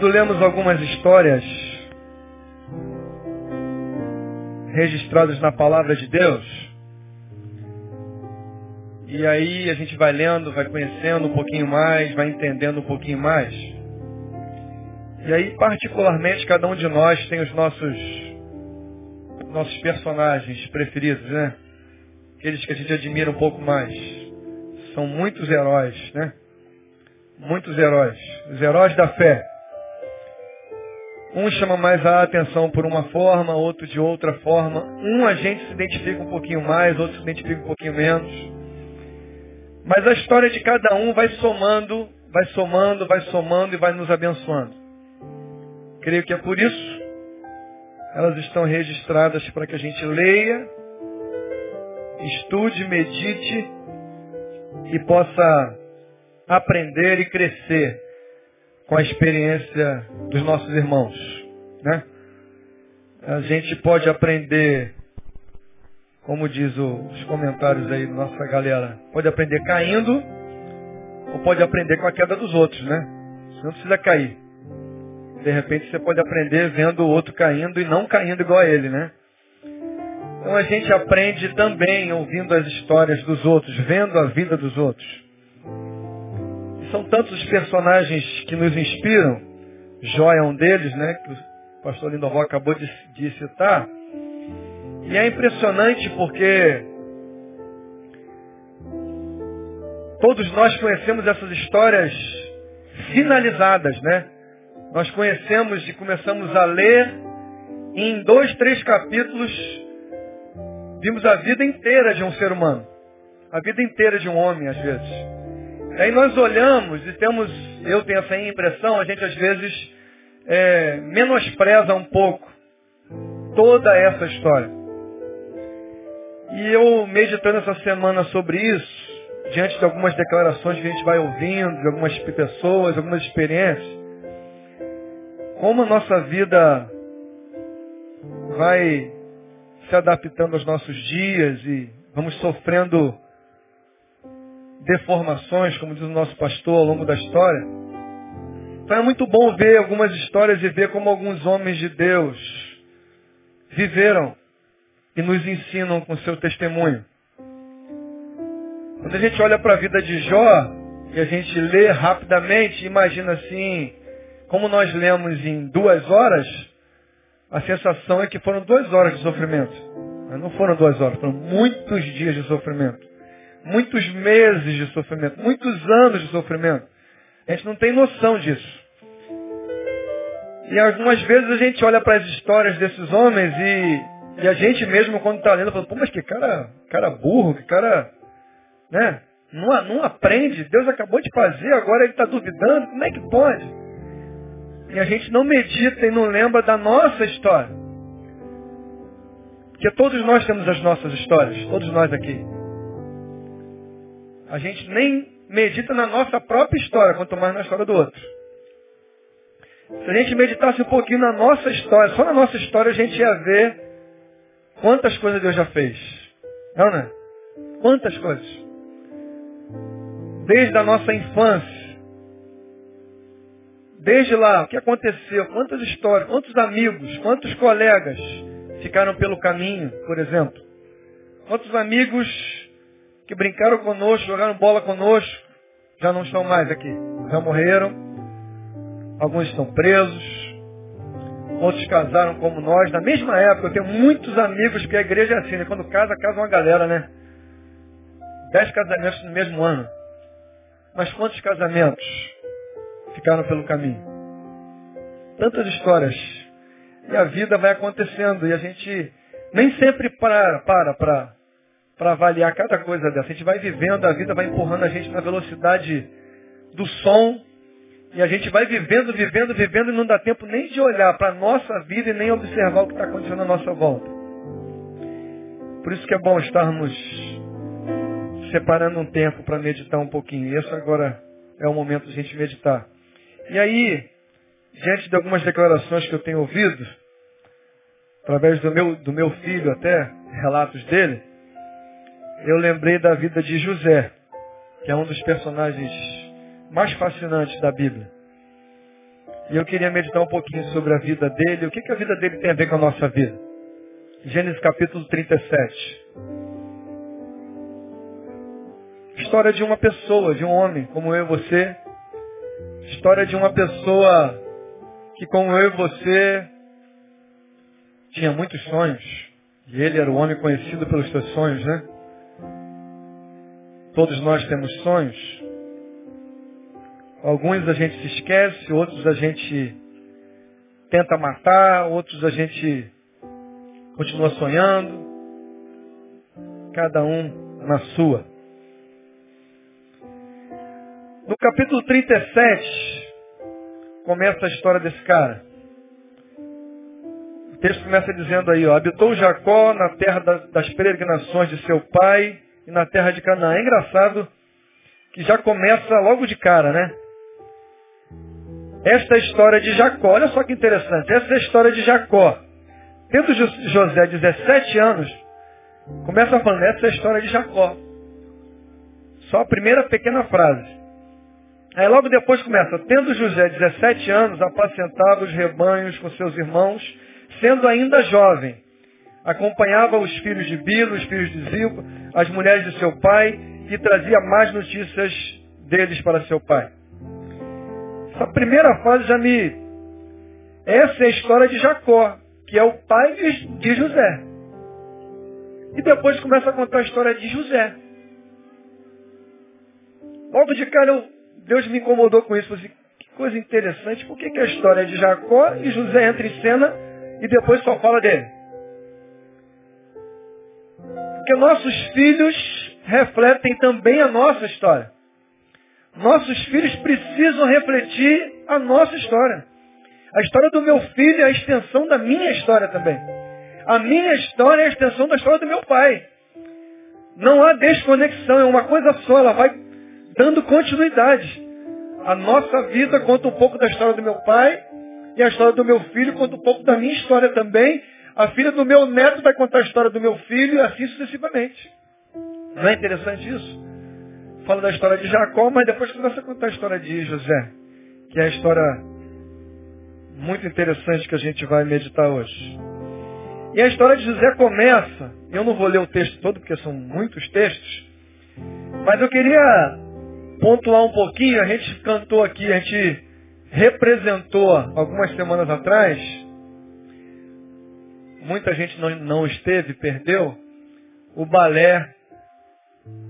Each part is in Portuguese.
Quando lemos algumas histórias registradas na palavra de Deus, e aí a gente vai lendo, vai conhecendo um pouquinho mais, vai entendendo um pouquinho mais. E aí, particularmente, cada um de nós tem os nossos nossos personagens preferidos, né? Aqueles que a gente admira um pouco mais. São muitos heróis, né? Muitos heróis. Os heróis da fé. Um chama mais a atenção por uma forma, outro de outra forma. Um a gente se identifica um pouquinho mais, outro se identifica um pouquinho menos. Mas a história de cada um vai somando, vai somando, vai somando e vai nos abençoando. Creio que é por isso elas estão registradas para que a gente leia, estude, medite e possa aprender e crescer com a experiência dos nossos irmãos. Né? A gente pode aprender, como diz os comentários aí da nossa galera, pode aprender caindo ou pode aprender com a queda dos outros, né? Você não precisa cair. De repente você pode aprender vendo o outro caindo e não caindo igual a ele, né? Então a gente aprende também ouvindo as histórias dos outros, vendo a vida dos outros. São tantos os personagens que nos inspiram. Jó é um deles, né? Que o pastor Lindoval acabou de, de citar. E é impressionante porque todos nós conhecemos essas histórias finalizadas, né? Nós conhecemos e começamos a ler e em dois, três capítulos vimos a vida inteira de um ser humano. A vida inteira de um homem, às vezes. Aí nós olhamos e temos, eu tenho essa impressão, a gente às vezes é, menospreza um pouco toda essa história. E eu meditando essa semana sobre isso, diante de algumas declarações que a gente vai ouvindo, de algumas pessoas, algumas experiências, como a nossa vida vai se adaptando aos nossos dias e vamos sofrendo deformações, como diz o nosso pastor ao longo da história. Então é muito bom ver algumas histórias e ver como alguns homens de Deus viveram e nos ensinam com seu testemunho. Quando a gente olha para a vida de Jó e a gente lê rapidamente, imagina assim, como nós lemos em duas horas, a sensação é que foram duas horas de sofrimento. Mas não foram duas horas, foram muitos dias de sofrimento muitos meses de sofrimento, muitos anos de sofrimento. A gente não tem noção disso. E algumas vezes a gente olha para as histórias desses homens e, e a gente mesmo quando está lendo, fala, pô, mas que cara, cara burro, que cara, né? Não, não aprende, Deus acabou de fazer, agora ele está duvidando, como é que pode? E a gente não medita e não lembra da nossa história. Porque todos nós temos as nossas histórias, todos nós aqui. A gente nem medita na nossa própria história, quanto mais na história do outro. Se a gente meditasse um pouquinho na nossa história, só na nossa história a gente ia ver quantas coisas Deus já fez. Não, né? Quantas coisas. Desde a nossa infância. Desde lá, o que aconteceu? Quantas histórias, quantos amigos, quantos colegas ficaram pelo caminho, por exemplo? Quantos amigos que brincaram conosco, jogaram bola conosco, já não estão mais aqui. Já morreram. Alguns estão presos. Outros casaram como nós. Na mesma época, eu tenho muitos amigos que a igreja é assim, né? Quando casa, casa uma galera, né? Dez casamentos no mesmo ano. Mas quantos casamentos ficaram pelo caminho? Tantas histórias. E a vida vai acontecendo. E a gente nem sempre para para para avaliar cada coisa dessa. A gente vai vivendo, a vida vai empurrando a gente na velocidade do som. E a gente vai vivendo, vivendo, vivendo e não dá tempo nem de olhar para a nossa vida e nem observar o que está acontecendo à nossa volta. Por isso que é bom estarmos separando um tempo para meditar um pouquinho. E esse agora é o momento de a gente meditar. E aí, diante de algumas declarações que eu tenho ouvido, através do meu, do meu filho até, relatos dele, eu lembrei da vida de José, que é um dos personagens mais fascinantes da Bíblia. E eu queria meditar um pouquinho sobre a vida dele. O que, que a vida dele tem a ver com a nossa vida? Gênesis capítulo 37. História de uma pessoa, de um homem, como eu e você. História de uma pessoa que, como eu e você, tinha muitos sonhos. E ele era o homem conhecido pelos seus sonhos, né? Todos nós temos sonhos. Alguns a gente se esquece, outros a gente tenta matar, outros a gente continua sonhando. Cada um na sua. No capítulo 37, começa a história desse cara. O texto começa dizendo aí, ó, habitou Jacó na terra das peregrinações de seu pai e na terra de Canaã. É engraçado que já começa logo de cara, né? Esta é a história de Jacó. Olha só que interessante. Essa é a história de Jacó. Tendo José 17 anos, começa falando, essa é a história de Jacó. Só a primeira pequena frase. Aí logo depois começa, tendo José 17 anos, apacentava os rebanhos com seus irmãos, sendo ainda jovem. Acompanhava os filhos de Bilo, os filhos de Zilpa, as mulheres de seu pai, e trazia mais notícias deles para seu pai. Essa primeira fase já me. Essa é a história de Jacó, que é o pai de José. E depois começa a contar a história de José. Logo de cara, eu, Deus me incomodou com isso. Que coisa interessante. Por que, que a história de Jacó e José entra em cena e depois só fala dele? Porque nossos filhos refletem também a nossa história. Nossos filhos precisam refletir a nossa história. A história do meu filho é a extensão da minha história também. A minha história é a extensão da história do meu pai. Não há desconexão, é uma coisa só, ela vai dando continuidade. A nossa vida conta um pouco da história do meu pai, e a história do meu filho conta um pouco da minha história também. A filha do meu neto vai contar a história do meu filho, e assim sucessivamente. Não é interessante isso? fala da história de Jacó, mas depois começa a contar a história de José, que é a história muito interessante que a gente vai meditar hoje. E a história de José começa, eu não vou ler o texto todo, porque são muitos textos, mas eu queria pontuar um pouquinho, a gente cantou aqui, a gente representou algumas semanas atrás, muita gente não, não esteve, perdeu, o balé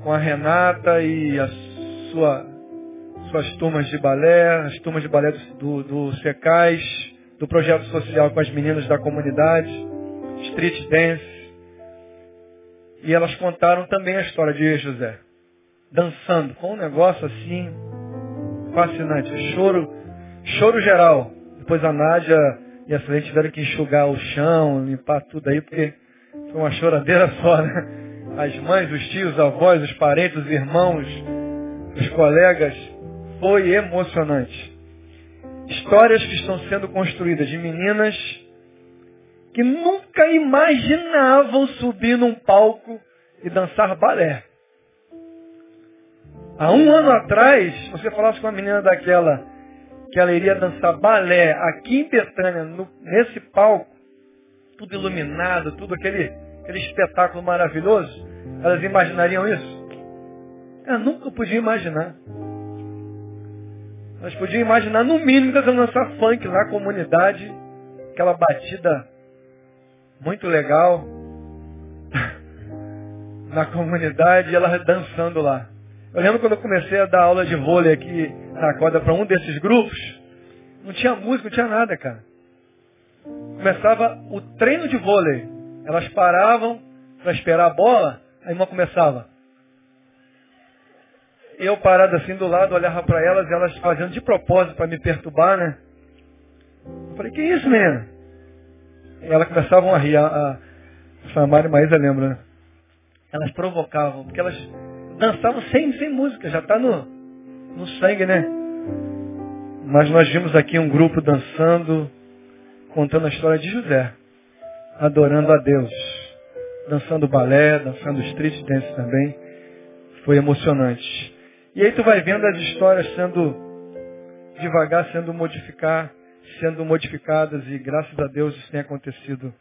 com a Renata e a sua, suas turmas de balé, as turmas de balé do, do, do projeto social com as meninas da comunidade, Street Dance. E elas contaram também a história de José, dançando, com um negócio assim, fascinante. Choro, choro geral. Depois a Nádia e a Celeste tiveram que enxugar o chão, limpar tudo aí, porque foi uma choradeira só, né? as mães, os tios, os avós, os parentes, os irmãos, os colegas. Foi emocionante. Histórias que estão sendo construídas de meninas que nunca imaginavam subir num palco e dançar balé. Há um ano atrás, você falasse com uma menina daquela que ela iria dançar balé aqui em Betânia, no, nesse palco, tudo iluminado, tudo aquele aquele espetáculo maravilhoso, elas imaginariam isso? Eu nunca podia imaginar. Elas podiam imaginar, no mínimo, que elas iam lançar funk lá, comunidade, aquela batida muito legal na comunidade, e elas dançando lá. Eu lembro quando eu comecei a dar aula de vôlei aqui na quadra para um desses grupos, não tinha música, não tinha nada, cara. Começava o treino de vôlei. Elas paravam para esperar a bola, a irmã começava. Eu parado assim do lado, olhava para elas, elas fazendo de propósito para me perturbar, né? Eu falei, que isso, menina? E elas começavam a rir. A, a Samara e Maísa lembra, né? Elas provocavam, porque elas dançavam sem, sem música, já está no, no sangue, né? Mas nós vimos aqui um grupo dançando, contando a história de José adorando a Deus, dançando balé, dançando street dance também. Foi emocionante. E aí tu vai vendo as histórias sendo devagar sendo modificar, sendo modificadas e graças a Deus isso tem acontecido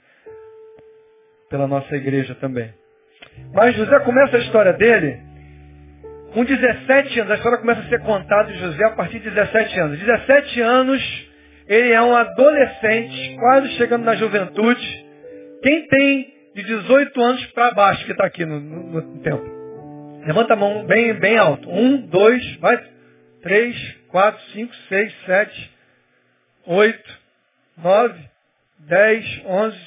pela nossa igreja também. Mas José começa a história dele com 17 anos. A história começa a ser contada de José a partir de 17 anos. 17 anos, ele é um adolescente, quase chegando na juventude. Quem tem de 18 anos para baixo que está aqui no, no, no, tempo? Levanta a mão bem, bem alto. Um, dois, vai. Três, quatro, cinco, seis, sete, oito, nove, dez, onze,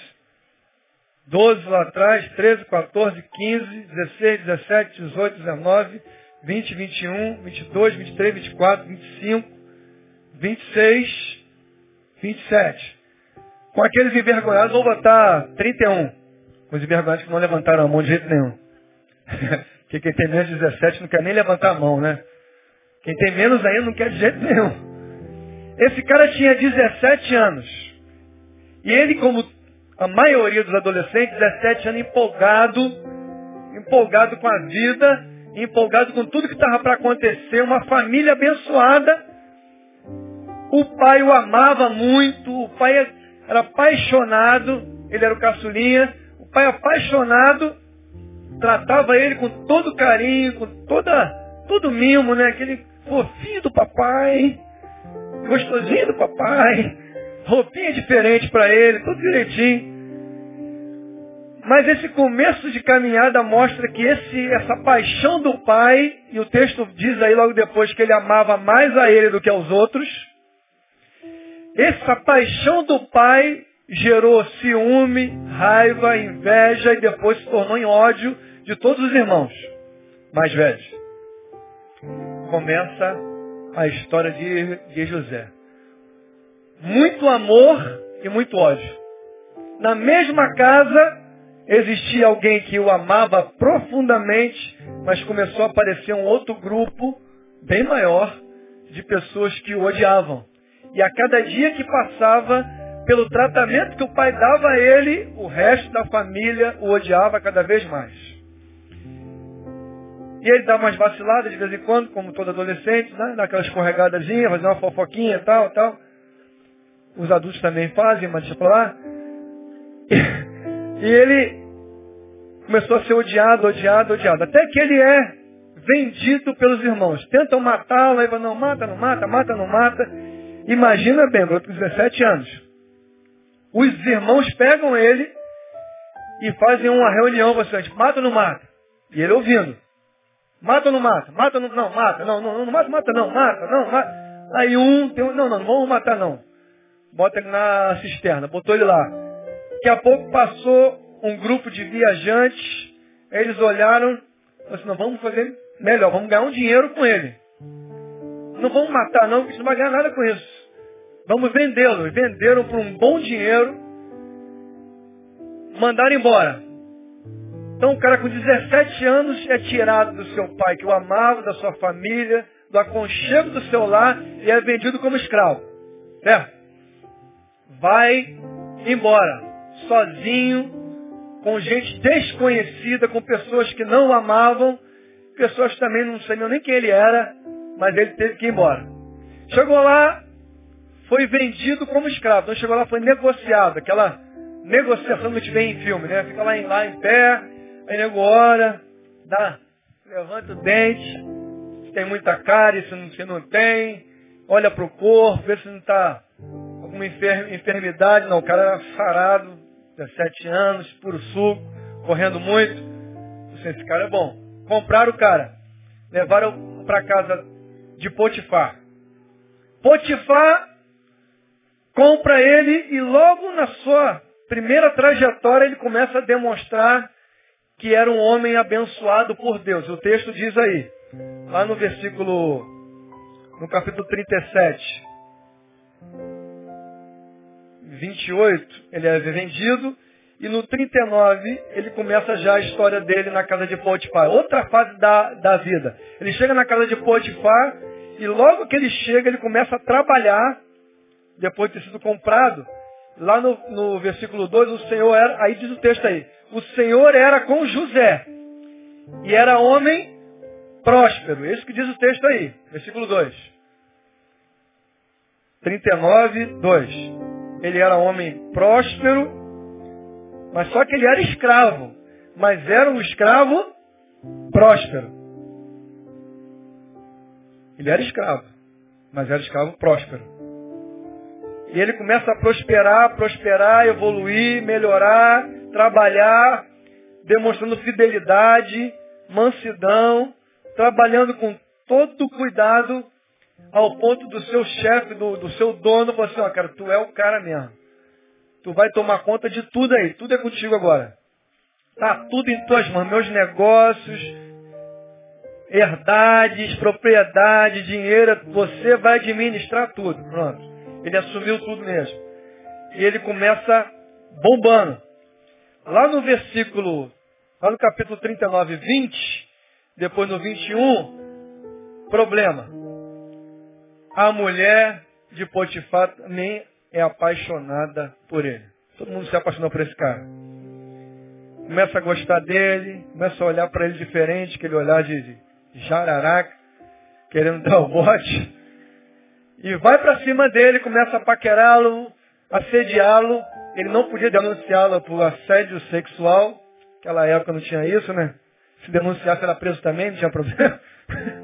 doze lá atrás, treze, 14, 15, 16, 17, 18, 19, 20, 21, 22, 23, 24, 25, 26, 27. Com aqueles envergonhados, vou botar 31. Com os envergonhados que não levantaram a mão de jeito nenhum. Porque quem tem menos de 17 não quer nem levantar a mão, né? Quem tem menos ainda não quer de jeito nenhum. Esse cara tinha 17 anos. E ele, como a maioria dos adolescentes, 17 anos, empolgado, empolgado com a vida, empolgado com tudo que estava para acontecer, uma família abençoada. O pai o amava muito, o pai era apaixonado, ele era o caçulinha, o pai apaixonado, tratava ele com todo carinho, com toda, todo mimo, né? Aquele fofinho do papai, gostosinho do papai, roupinha diferente para ele, tudo direitinho. Mas esse começo de caminhada mostra que esse, essa paixão do pai, e o texto diz aí logo depois que ele amava mais a ele do que aos outros, essa paixão do pai gerou ciúme, raiva, inveja e depois se tornou em ódio de todos os irmãos mais velhos. Começa a história de, de José. Muito amor e muito ódio. Na mesma casa, existia alguém que o amava profundamente, mas começou a aparecer um outro grupo, bem maior, de pessoas que o odiavam. E a cada dia que passava, pelo tratamento que o pai dava a ele, o resto da família o odiava cada vez mais. E ele dava umas vaciladas de vez em quando, como todo adolescente, né? dá aquela escorregadazinha, fazer uma fofoquinha e tal, tal. Os adultos também fazem, mas deixa pra lá. E ele começou a ser odiado, odiado, odiado. Até que ele é vendido pelos irmãos. Tentam matá-lo, aí não mata, não mata, mata, não mata. Imagina bem, com 17 anos. Os irmãos pegam ele e fazem uma reunião, você, mata ou não mata? E ele ouvindo. Mata ou não mata? Mata ou não, não mata, não, não, não mata, mata não, mata, não, mata. Aí um, tem um, não, não, não vamos matar não. Bota ele na cisterna, botou ele lá. Daqui a pouco passou um grupo de viajantes, eles olharam, assim, não, vamos fazer melhor, vamos ganhar um dinheiro com ele. Não vamos matar não, porque não vai ganhar nada com isso. Vamos vendê-lo. E venderam por um bom dinheiro, mandaram embora. Então o cara com 17 anos é tirado do seu pai, que o amava, da sua família, do aconchego do seu lar, e é vendido como escravo. Certo? Vai embora, sozinho, com gente desconhecida, com pessoas que não o amavam, pessoas que também não sabiam nem quem ele era, mas ele teve que ir embora. Chegou lá, foi vendido como escravo. Então chegou lá, foi negociado. Aquela negociação que a gente vê em filme, né? Fica lá em, lá em pé, aí nego ora, dá, levanta o dente, se tem muita cara, se não, se não tem, olha para o corpo, vê se não está alguma enfermidade. Não, o cara era sarado, 17 anos, puro suco, correndo muito. Esse cara é bom. Compraram o cara. Levaram para casa de Potifar. Potifar compra ele e logo na sua primeira trajetória ele começa a demonstrar que era um homem abençoado por Deus. O texto diz aí, lá no versículo, no capítulo 37, 28, ele é vendido. E no 39, ele começa já a história dele na casa de Potifar. Outra fase da, da vida. Ele chega na casa de Potifar e logo que ele chega, ele começa a trabalhar, depois de ter sido comprado. Lá no, no versículo 2, o Senhor era, aí diz o texto aí, o Senhor era com José. E era homem próspero. Isso que diz o texto aí, versículo 2. 39, 2. Ele era homem próspero, mas só que ele era escravo. Mas era um escravo próspero. Ele era escravo, mas era escravo próspero. E ele começa a prosperar, prosperar, evoluir, melhorar, trabalhar, demonstrando fidelidade, mansidão, trabalhando com todo cuidado, ao ponto do seu chefe, do, do seu dono, falar assim, ó, cara, tu é o cara mesmo. Tu vai tomar conta de tudo aí, tudo é contigo agora. Tá tudo em tuas mãos, meus negócios, herdades, propriedade, dinheiro, você vai administrar tudo. Pronto. Ele assumiu tudo mesmo. E ele começa bombando. Lá no versículo, lá no capítulo 39, 20, depois no 21, problema. A mulher de Potifar também é apaixonada por ele. Todo mundo se apaixonou por esse cara. Começa a gostar dele, começa a olhar para ele diferente, aquele olhar de jararaca, querendo dar o bote. E vai para cima dele, começa a paquerá-lo, assediá-lo. Ele não podia denunciá-lo por assédio sexual. Naquela época não tinha isso, né? Se denunciasse era preso também, não tinha problema.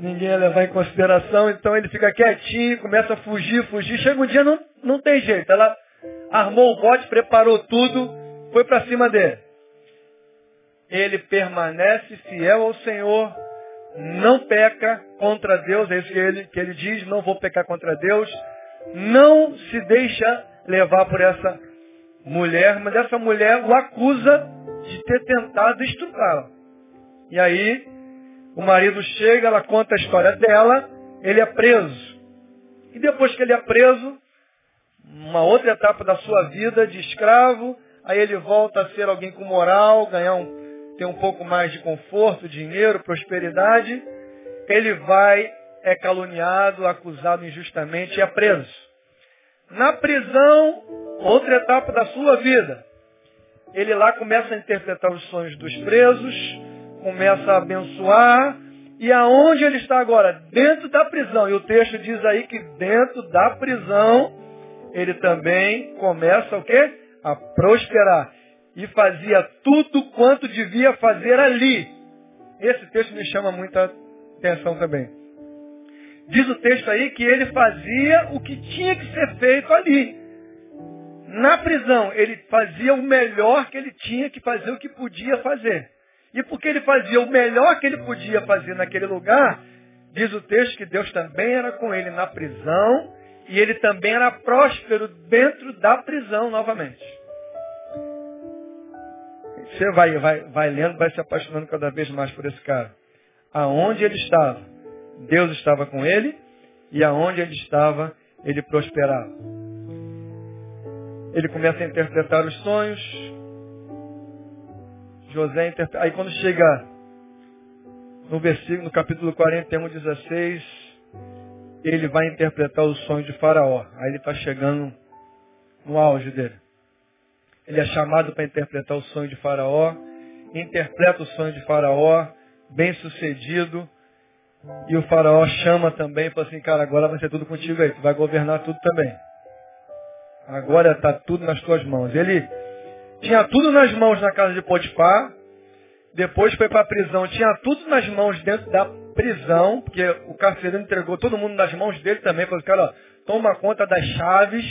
Ninguém ia levar em consideração, então ele fica quietinho, começa a fugir, fugir. Chega um dia, não, não tem jeito. Ela armou o bote, preparou tudo, foi para cima dele ele permanece fiel ao Senhor, não peca contra Deus, é isso que ele, que ele diz, não vou pecar contra Deus, não se deixa levar por essa mulher, mas essa mulher o acusa de ter tentado estrupá-la. E aí, o marido chega, ela conta a história dela, ele é preso. E depois que ele é preso, uma outra etapa da sua vida de escravo, aí ele volta a ser alguém com moral, ganhar um tem um pouco mais de conforto, dinheiro, prosperidade, ele vai, é caluniado, acusado injustamente e é preso. Na prisão, outra etapa da sua vida. Ele lá começa a interpretar os sonhos dos presos, começa a abençoar, e aonde ele está agora? Dentro da prisão. E o texto diz aí que dentro da prisão, ele também começa o quê? A prosperar e fazia tudo quanto devia fazer ali. Esse texto me chama muita atenção também. Diz o texto aí que ele fazia o que tinha que ser feito ali. Na prisão, ele fazia o melhor que ele tinha que fazer, o que podia fazer. E porque ele fazia o melhor que ele podia fazer naquele lugar, diz o texto que Deus também era com ele na prisão e ele também era próspero dentro da prisão novamente. Você vai, vai, vai lendo, vai se apaixonando cada vez mais por esse cara. Aonde ele estava, Deus estava com ele, e aonde ele estava, ele prosperava. Ele começa a interpretar os sonhos. José interpreta. Aí quando chega no versículo, no capítulo 41, 16, ele vai interpretar o sonho de Faraó. Aí ele está chegando no auge dele. Ele é chamado para interpretar o sonho de Faraó, interpreta o sonho de Faraó, bem sucedido. E o faraó chama também e fala assim, cara, agora vai ser tudo contigo aí, tu vai governar tudo também. Agora está tudo nas tuas mãos. Ele tinha tudo nas mãos na casa de Potifar, depois foi para a prisão, tinha tudo nas mãos dentro da prisão, porque o carcereiro entregou todo mundo nas mãos dele também, falou, cara, ó, toma conta das chaves,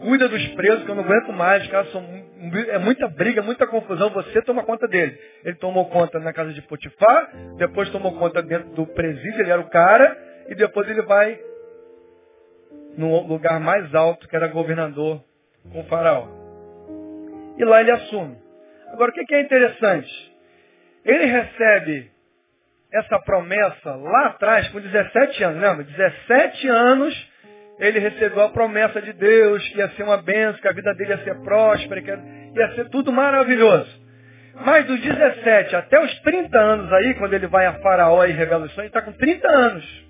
cuida dos presos, que eu não aguento mais, os caras são é muita briga, muita confusão, você toma conta dele. Ele tomou conta na casa de Potifar, depois tomou conta dentro do presídio, ele era o cara, e depois ele vai no lugar mais alto, que era governador com o faraó. E lá ele assume. Agora, o que é interessante? Ele recebe essa promessa lá atrás, com 17 anos, lembra? 17 anos ele recebeu a promessa de Deus, que ia ser uma benção, que a vida dele ia ser próspera, que ia ser tudo maravilhoso. Mas dos 17 até os 30 anos aí, quando ele vai a Faraó e revela os sonhos, ele está com 30 anos.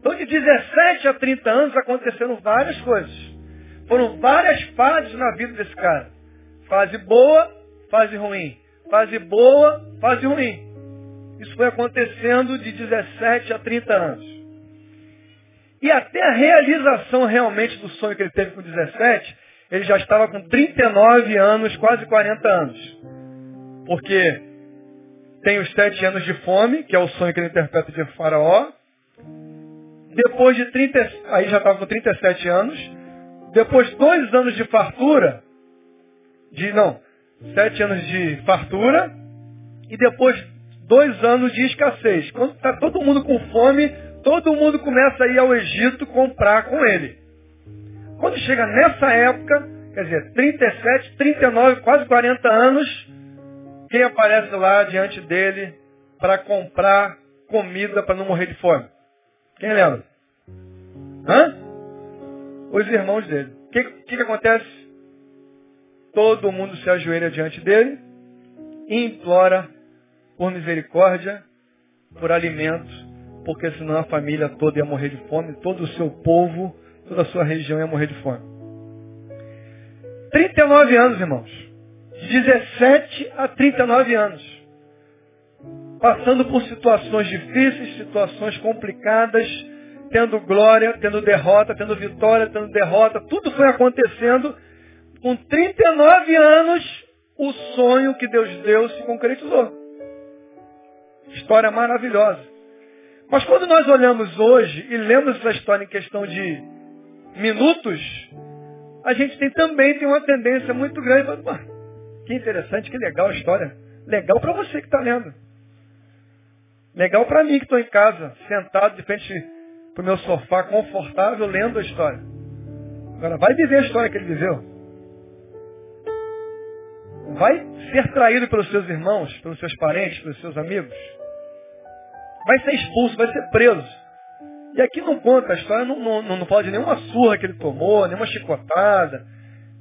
Então de 17 a 30 anos aconteceram várias coisas. Foram várias fases na vida desse cara. Fase boa, fase ruim. Fase boa, fase ruim. Isso foi acontecendo de 17 a 30 anos. E até a realização realmente do sonho que ele teve com 17, ele já estava com 39 anos, quase 40 anos. Porque tem os sete anos de fome, que é o sonho que ele interpreta de faraó. Depois de 30, aí já estava com 37 anos. Depois dois anos de fartura, de não, sete anos de fartura, e depois dois anos de escassez. Quando está todo mundo com fome, todo mundo começa a ir ao Egito comprar com ele. Quando chega nessa época, quer dizer, 37, 39, quase 40 anos, quem aparece lá diante dele para comprar comida para não morrer de fome? Quem lembra? Hã? Os irmãos dele. O que, que, que acontece? Todo mundo se ajoelha diante dele e implora por misericórdia, por alimento, porque senão a família toda ia morrer de fome, todo o seu povo, toda a sua região ia morrer de fome. 39 anos, irmãos. 17 a 39 anos. Passando por situações difíceis, situações complicadas, tendo glória, tendo derrota, tendo vitória, tendo derrota, tudo foi acontecendo. Com 39 anos, o sonho que Deus deu se concretizou. História maravilhosa. Mas quando nós olhamos hoje e lemos essa história em questão de minutos, a gente tem, também tem uma tendência muito grande. Que interessante, que legal a história. Legal para você que está lendo. Legal para mim que estou em casa, sentado de frente para o meu sofá, confortável, lendo a história. Agora, vai viver a história que ele viveu. Vai ser traído pelos seus irmãos, pelos seus parentes, pelos seus amigos. Vai ser expulso, vai ser preso. E aqui não conta, a história não, não, não pode nenhuma surra que ele tomou, nenhuma chicotada,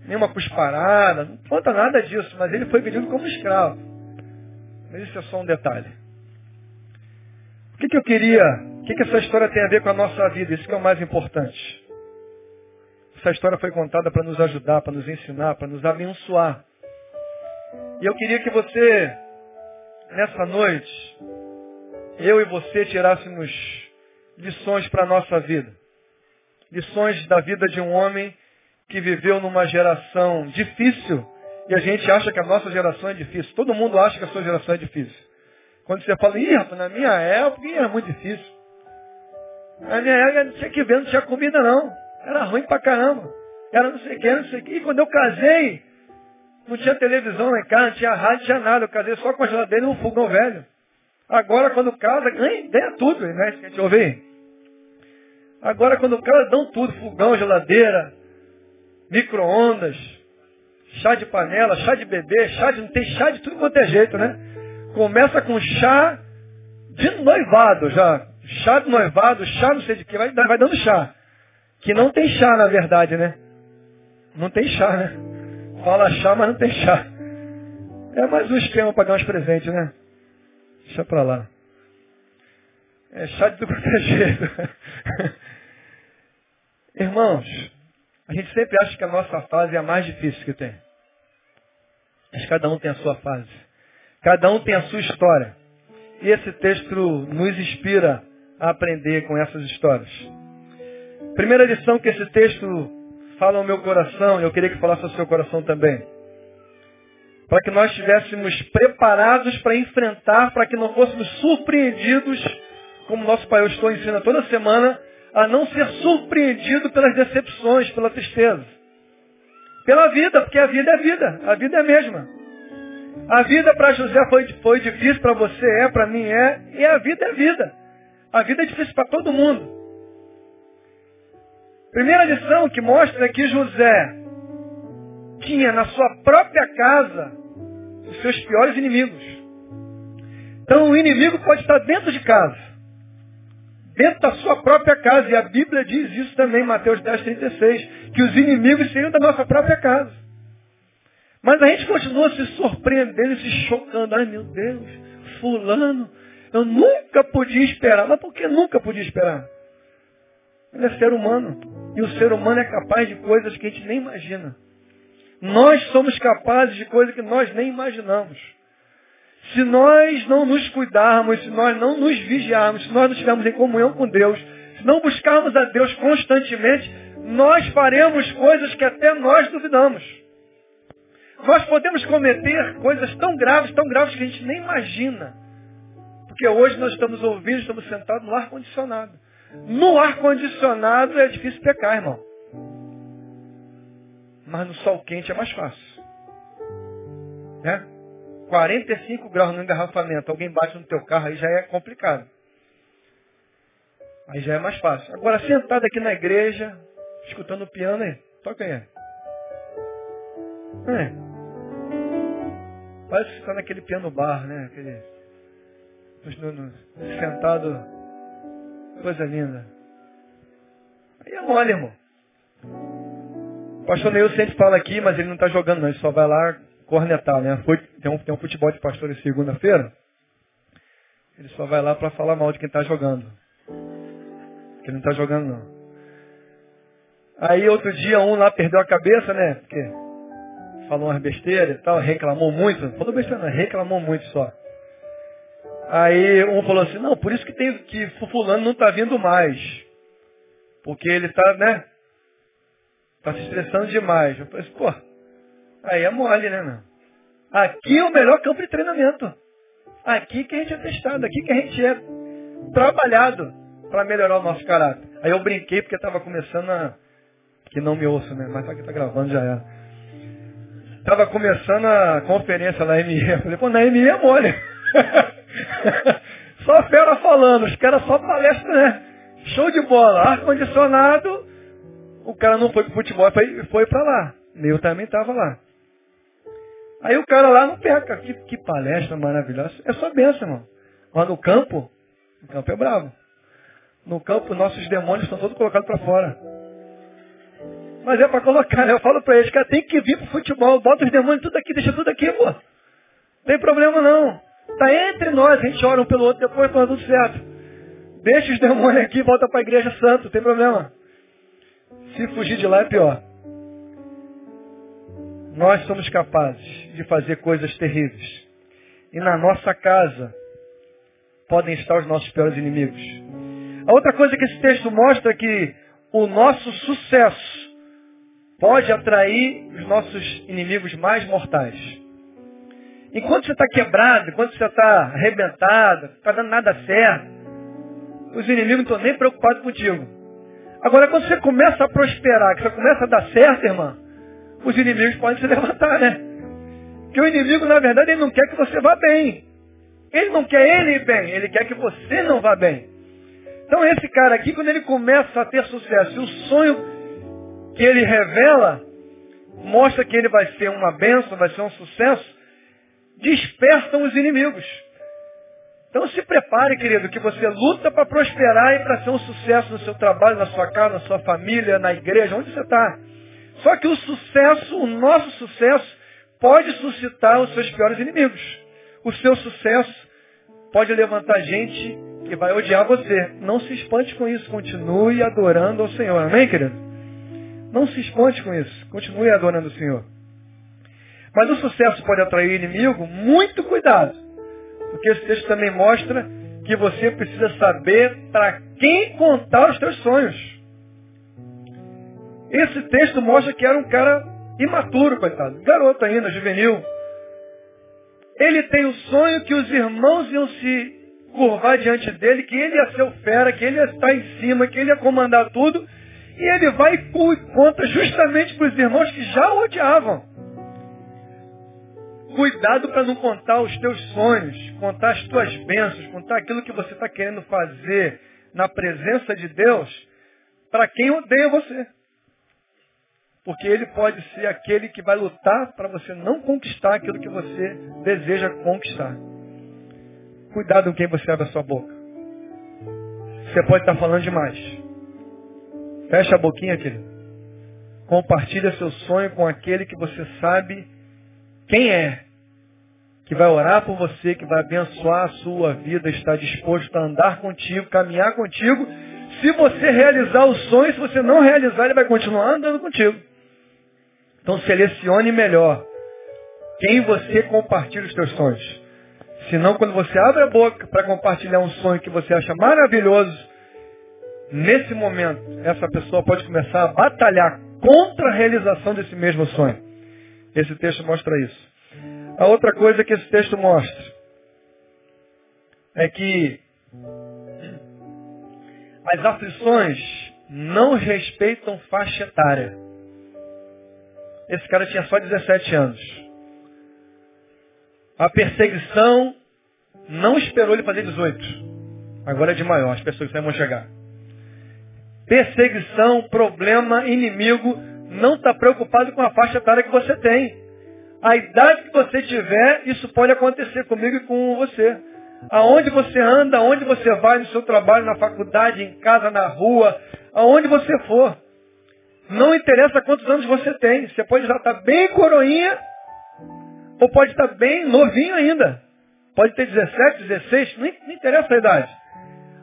nenhuma cusparada, não conta nada disso, mas ele foi vendido como escravo. Mas isso é só um detalhe. O que, que eu queria, o que, que essa história tem a ver com a nossa vida? Isso que é o mais importante. Essa história foi contada para nos ajudar, para nos ensinar, para nos abençoar. E eu queria que você, nessa noite, eu e você tirássemos lições para a nossa vida. Lições da vida de um homem que viveu numa geração difícil e a gente acha que a nossa geração é difícil. Todo mundo acha que a sua geração é difícil. Quando você fala, ih, rapaz, na minha época era muito difícil. Na minha época não tinha que ver, não tinha comida não. Era ruim pra caramba. Era não sei o que, não sei o que. E quando eu casei, não tinha televisão em casa, não tinha rádio, não tinha nada. Eu casei só com a geladeira e um fogão velho. Agora, quando casa, ganha, ganha tudo, né? Que a gente ouve. Agora, quando casa, dão tudo. Fogão, geladeira, micro-ondas, chá de panela, chá de bebê, chá de. Não tem chá de tudo quanto é jeito, né? Começa com chá de noivado já. Chá de noivado, chá não sei de que, vai, vai dando chá. Que não tem chá, na verdade, né? Não tem chá, né? Fala chá, mas não tem chá. É mais um esquema para ganhar uns presentes, né? Deixa pra lá. É chá de jeito. Irmãos, a gente sempre acha que a nossa fase é a mais difícil que tem. Mas cada um tem a sua fase. Cada um tem a sua história. E esse texto nos inspira a aprender com essas histórias. Primeira lição que esse texto fala ao meu coração, eu queria que falasse ao seu coração também. Para que nós estivéssemos preparados para enfrentar, para que não fôssemos surpreendidos, como nosso Pai eu estou ensina toda semana, a não ser surpreendido pelas decepções, pela tristeza. Pela vida, porque a vida é vida, a vida é a mesma. A vida para José foi, foi difícil, para você é, para mim é, e a vida é vida. A vida é difícil para todo mundo. Primeira lição que mostra é que José tinha na sua própria casa os seus piores inimigos. Então o inimigo pode estar dentro de casa dentro da sua própria casa. E a Bíblia diz isso também, Mateus 10, 36, que os inimigos seriam da nossa própria casa. Mas a gente continua se surpreendendo e se chocando. Ai meu Deus, fulano, eu nunca podia esperar. Mas por que nunca podia esperar? Ele é ser humano. E o ser humano é capaz de coisas que a gente nem imagina. Nós somos capazes de coisas que nós nem imaginamos. Se nós não nos cuidarmos, se nós não nos vigiarmos, se nós não estivermos em comunhão com Deus, se não buscarmos a Deus constantemente, nós faremos coisas que até nós duvidamos. Nós podemos cometer coisas tão graves, tão graves que a gente nem imagina. Porque hoje nós estamos ouvindo, estamos sentados no ar-condicionado. No ar-condicionado é difícil pecar, irmão. Mas no sol quente é mais fácil. Né? 45 graus no engarrafamento, alguém bate no teu carro, aí já é complicado. Aí já é mais fácil. Agora, sentado aqui na igreja, escutando o piano aí, toca aí. É. Parece que está naquele piano bar, né? Aquele, no, no, sentado, coisa linda. Aí é mole, irmão. O pastor Neil sempre fala aqui, mas ele não está jogando não, ele só vai lá cornetar, né? Tem, um, tem um futebol de pastores segunda-feira, ele só vai lá para falar mal de quem está jogando. Que não está jogando não. Aí outro dia um lá perdeu a cabeça, né? Porque falou umas besteiras e tal, reclamou muito. Falou besteira não, reclamou muito só. Aí um falou assim, não, por isso que tem que fulano não está vindo mais. Porque ele está, né? Está se estressando demais. Eu falei pô, aí é mole, né, meu? Aqui é o melhor campo de treinamento. Aqui que a gente é testado, aqui que a gente é trabalhado para melhorar o nosso caráter. Aí eu brinquei porque estava começando a. Que não me ouço, né? Mas aqui tá gravando já era. Tava começando a conferência na ME. Eu falei, pô, na ME é mole. só fera falando, os caras só palestra, né? Show de bola, ar-condicionado, o cara não foi pro futebol, foi, foi para lá. Eu também estava lá. Aí o cara lá não peca. Que, que palestra maravilhosa. É só benção, irmão. Mas no campo, o campo é bravo. No campo, nossos demônios estão todos colocados para fora. Mas é para colocar, né? Eu falo para eles, cara, tem que vir pro futebol. Bota os demônios tudo aqui, deixa tudo aqui, pô. Não tem problema não. Tá entre nós, a gente ora um pelo outro, depois tá tudo certo. Deixa os demônios aqui, volta para a igreja santa, não tem problema. Se fugir de lá é pior. Nós somos capazes de fazer coisas terríveis. E na nossa casa podem estar os nossos piores inimigos. A outra coisa que esse texto mostra é que o nosso sucesso pode atrair os nossos inimigos mais mortais. Enquanto você está quebrado, enquanto você está arrebentado, não está dando nada certo, os inimigos não estão nem preocupados contigo. Agora, quando você começa a prosperar, que você começa a dar certo, irmã, os inimigos podem se levantar, né? Porque o inimigo, na verdade, ele não quer que você vá bem. Ele não quer ele ir bem, ele quer que você não vá bem. Então esse cara aqui, quando ele começa a ter sucesso, o sonho que ele revela mostra que ele vai ser uma bênção, vai ser um sucesso, despertam os inimigos. Então se prepare, querido, que você luta para prosperar e para ser um sucesso no seu trabalho, na sua casa, na sua família, na igreja, onde você está. Só que o sucesso, o nosso sucesso, pode suscitar os seus piores inimigos. O seu sucesso pode levantar gente que vai odiar você. Não se espante com isso. Continue adorando ao Senhor. Amém, querido? Não se espante com isso. Continue adorando o Senhor. Mas o sucesso pode atrair o inimigo. Muito cuidado. Porque esse texto também mostra que você precisa saber para quem contar os teus sonhos. Esse texto mostra que era um cara imaturo, coitado. Garoto ainda, juvenil. Ele tem o sonho que os irmãos iam se curvar diante dele, que ele ia ser o fera, que ele ia estar em cima, que ele ia comandar tudo. E ele vai e conta justamente para os irmãos que já o odiavam. Cuidado para não contar os teus sonhos, contar as tuas bênçãos, contar aquilo que você está querendo fazer na presença de Deus para quem odeia você. Porque ele pode ser aquele que vai lutar para você não conquistar aquilo que você deseja conquistar. Cuidado com quem você abre a sua boca. Você pode estar falando demais. Fecha a boquinha, querido. Compartilha seu sonho com aquele que você sabe quem é que vai orar por você, que vai abençoar a sua vida, está disposto a andar contigo, caminhar contigo. Se você realizar o sonho, se você não realizar, ele vai continuar andando contigo. Então selecione melhor quem você compartilha os seus sonhos. Senão, quando você abre a boca para compartilhar um sonho que você acha maravilhoso nesse momento, essa pessoa pode começar a batalhar contra a realização desse mesmo sonho. Esse texto mostra isso. A outra coisa que esse texto mostra é que as aflições não respeitam faixa etária. Esse cara tinha só 17 anos. A perseguição não esperou ele fazer 18. Agora é de maior, as pessoas vão chegar. Perseguição, problema, inimigo, não está preocupado com a faixa etária que você tem. A idade que você tiver, isso pode acontecer comigo e com você. Aonde você anda, aonde você vai no seu trabalho, na faculdade, em casa, na rua, aonde você for. Não interessa quantos anos você tem. Você pode já estar bem coroinha, ou pode estar bem novinho ainda. Pode ter 17, 16, não, não interessa a idade.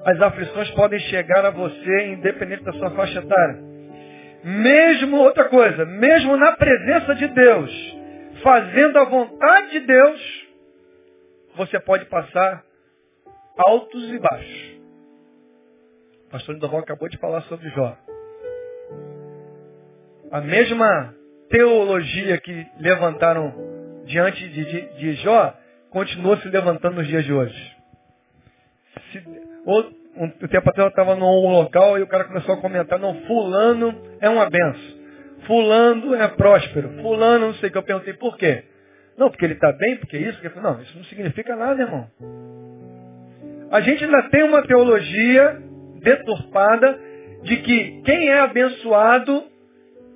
As aflições podem chegar a você independente da sua faixa etária. Mesmo, outra coisa, mesmo na presença de Deus, fazendo a vontade de Deus, você pode passar altos e baixos. O pastor Lindoval acabou de falar sobre Jó. A mesma teologia que levantaram diante de, de, de Jó continua se levantando nos dias de hoje. Se, um tempo atrás eu estava num local e o cara começou a comentar, não, fulano é uma benção. Fulano é próspero. Fulano não sei o que. Eu perguntei por quê. Não, porque ele está bem, porque isso. Porque... Não, isso não significa nada, irmão. A gente ainda tem uma teologia deturpada de que quem é abençoado,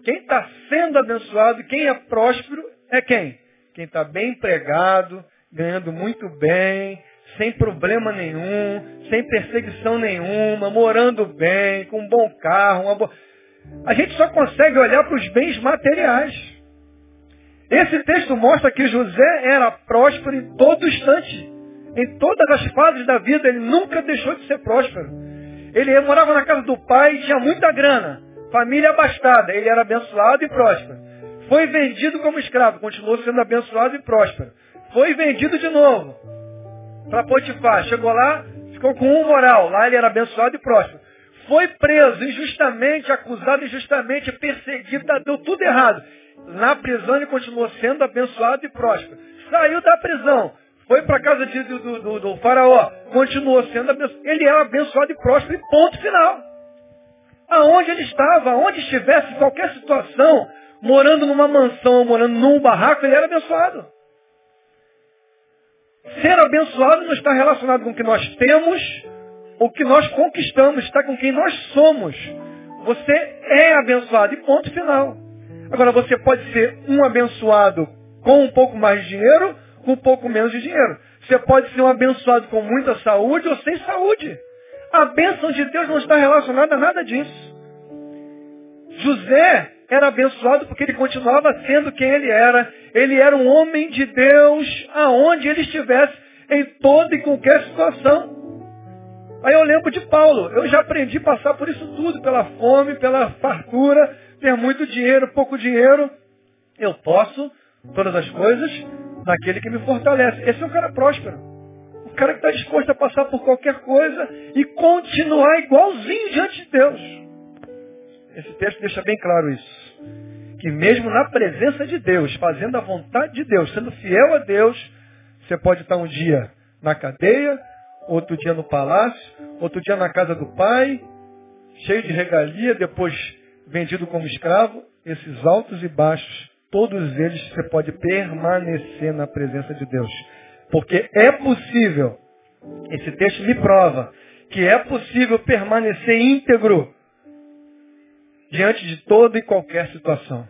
quem está sendo abençoado, quem é próspero é quem? Quem está bem empregado, ganhando muito bem, sem problema nenhum, sem perseguição nenhuma, morando bem, com um bom carro. Uma bo... A gente só consegue olhar para os bens materiais. Esse texto mostra que José era próspero em todo instante. Em todas as fases da vida, ele nunca deixou de ser próspero. Ele morava na casa do pai, tinha muita grana, família abastada, ele era abençoado e próspero. Foi vendido como escravo, continuou sendo abençoado e próspero. Foi vendido de novo para Potifar. Chegou lá, ficou com um moral. Lá ele era abençoado e próspero. Foi preso injustamente, acusado injustamente, perseguido, deu tudo errado. Na prisão ele continuou sendo abençoado e próspero. Saiu da prisão, foi para a casa de, do, do, do, faraó, continuou sendo abençoado. Ele era abençoado e próspero e ponto final. Aonde ele estava, aonde estivesse, qualquer situação, morando numa mansão, morando num barraco, ele era abençoado. Ser abençoado não está relacionado com o que nós temos, o que nós conquistamos, está com quem nós somos. Você é abençoado e ponto final. Agora você pode ser um abençoado com um pouco mais de dinheiro, com um pouco menos de dinheiro. Você pode ser um abençoado com muita saúde ou sem saúde. A bênção de Deus não está relacionada a nada disso. José era abençoado porque ele continuava sendo quem ele era. Ele era um homem de Deus aonde ele estivesse, em toda e qualquer situação. Aí eu lembro de Paulo. Eu já aprendi a passar por isso tudo, pela fome, pela fartura, ter muito dinheiro, pouco dinheiro. Eu posso todas as coisas naquele que me fortalece. Esse é um cara próspero. O cara que está disposto a passar por qualquer coisa e continuar igualzinho diante de Deus. Esse texto deixa bem claro isso. Que mesmo na presença de Deus, fazendo a vontade de Deus, sendo fiel a Deus, você pode estar um dia na cadeia, outro dia no palácio, outro dia na casa do pai, cheio de regalia, depois vendido como escravo. Esses altos e baixos, todos eles você pode permanecer na presença de Deus. Porque é possível, esse texto me prova, que é possível permanecer íntegro diante de toda e qualquer situação.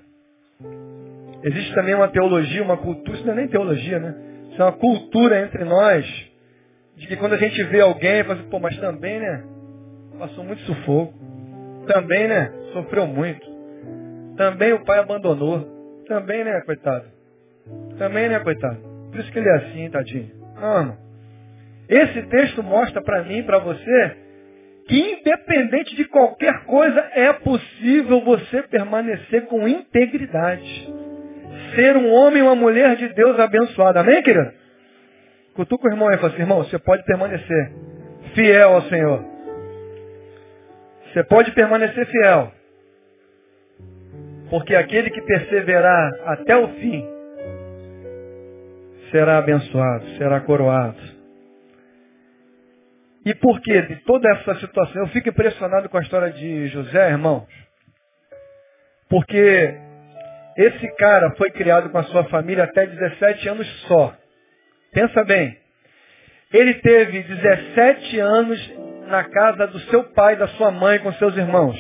Existe também uma teologia, uma cultura, isso não é nem teologia, né? Isso é uma cultura entre nós, de que quando a gente vê alguém, fala assim, pô, mas também, né? Passou muito sufoco. Também, né? Sofreu muito. Também o pai abandonou. Também, né, coitado? Também, né, coitado? Por isso que ele é assim, tadinho. Não, Esse texto mostra para mim, para você, que independente de qualquer coisa, é possível você permanecer com integridade. Ser um homem ou uma mulher de Deus abençoado. Amém, querido? Cutuca o irmão e fala assim, irmão, você pode permanecer fiel ao Senhor. Você pode permanecer fiel. Porque aquele que perseverar até o fim será abençoado, será coroado. E por que de toda essa situação? Eu fico impressionado com a história de José, irmãos. Porque esse cara foi criado com a sua família até 17 anos só. Pensa bem. Ele teve 17 anos na casa do seu pai da sua mãe com seus irmãos.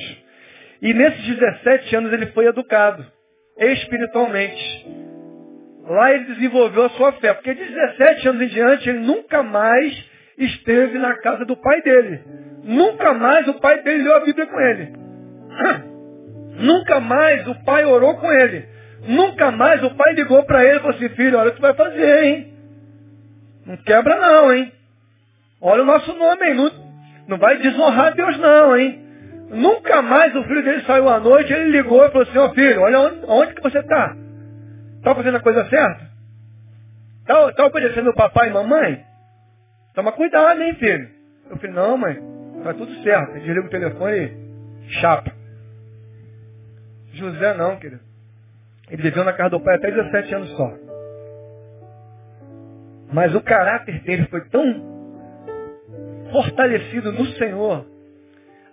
E nesses 17 anos ele foi educado espiritualmente. Lá ele desenvolveu a sua fé, porque de 17 anos em diante ele nunca mais esteve na casa do pai dele. Nunca mais o pai dele leu a Bíblia com ele. Nunca mais o pai orou com ele. Nunca mais o pai ligou para ele e falou assim, filho, olha o que tu vai fazer, hein? Não quebra não, hein? Olha o nosso nome, hein? Não, não vai desonrar Deus não, hein? Nunca mais o filho dele saiu à noite, ele ligou e falou assim, ó oh, filho, olha onde, onde que você está? Está fazendo a coisa certa? Está tá obedecendo o papai e mamãe? Toma cuidado, hein, filho? Eu falei, não, mãe, está tudo certo. Ele desliga o telefone e chapa. José não, querido. Ele viveu na casa do pai até 17 anos só. Mas o caráter dele foi tão fortalecido no Senhor.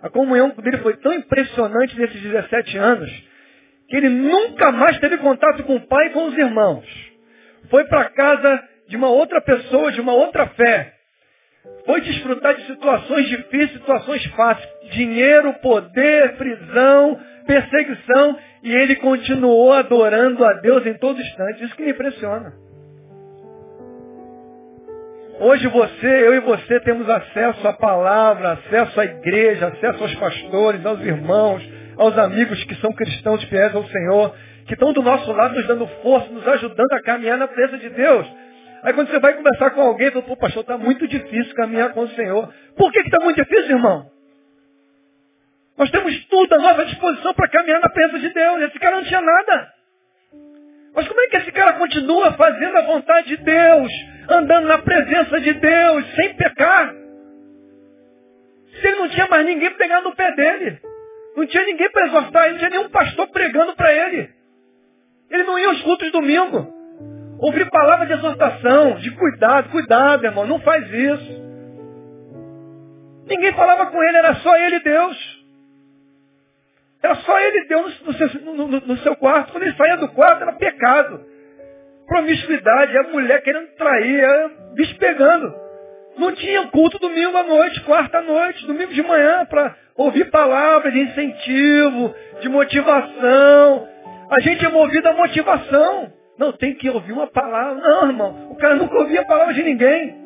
A comunhão dele foi tão impressionante nesses 17 anos que ele nunca mais teve contato com o pai e com os irmãos. Foi para casa de uma outra pessoa, de uma outra fé. Foi desfrutar de situações difíceis, situações fáceis. Dinheiro, poder, prisão, perseguição. E ele continuou adorando a Deus em todo instante. Isso que me impressiona. Hoje você, eu e você temos acesso à palavra, acesso à igreja, acesso aos pastores, aos irmãos, aos amigos que são cristãos fiéis ao Senhor, que estão do nosso lado nos dando força, nos ajudando a caminhar na presença de Deus. Aí quando você vai conversar com alguém, fala, pô, pastor, está muito difícil caminhar com o Senhor. Por que está muito difícil, irmão? Nós temos tudo à nossa disposição para caminhar na presença de Deus. Esse cara não tinha nada. Mas como é que esse cara continua fazendo a vontade de Deus, andando na presença de Deus, sem pecar? Se ele não tinha mais ninguém pegando no pé dele. Não tinha ninguém para exortar ele, não tinha nenhum pastor pregando para ele. Ele não ia aos cultos domingo. Ouvir palavra de exortação, de cuidado, cuidado, irmão, não faz isso. Ninguém falava com ele, era só ele e Deus. Era só ele e Deus no no, no, no seu quarto. Quando ele saía do quarto, era pecado. Promiscuidade, a mulher querendo trair, era bicho pegando. Não tinha culto domingo à noite, quarta à noite, domingo de manhã, para ouvir palavras de incentivo, de motivação. A gente é movido à motivação. Não, tem que ouvir uma palavra. Não, irmão, o cara nunca ouvia a palavra de ninguém.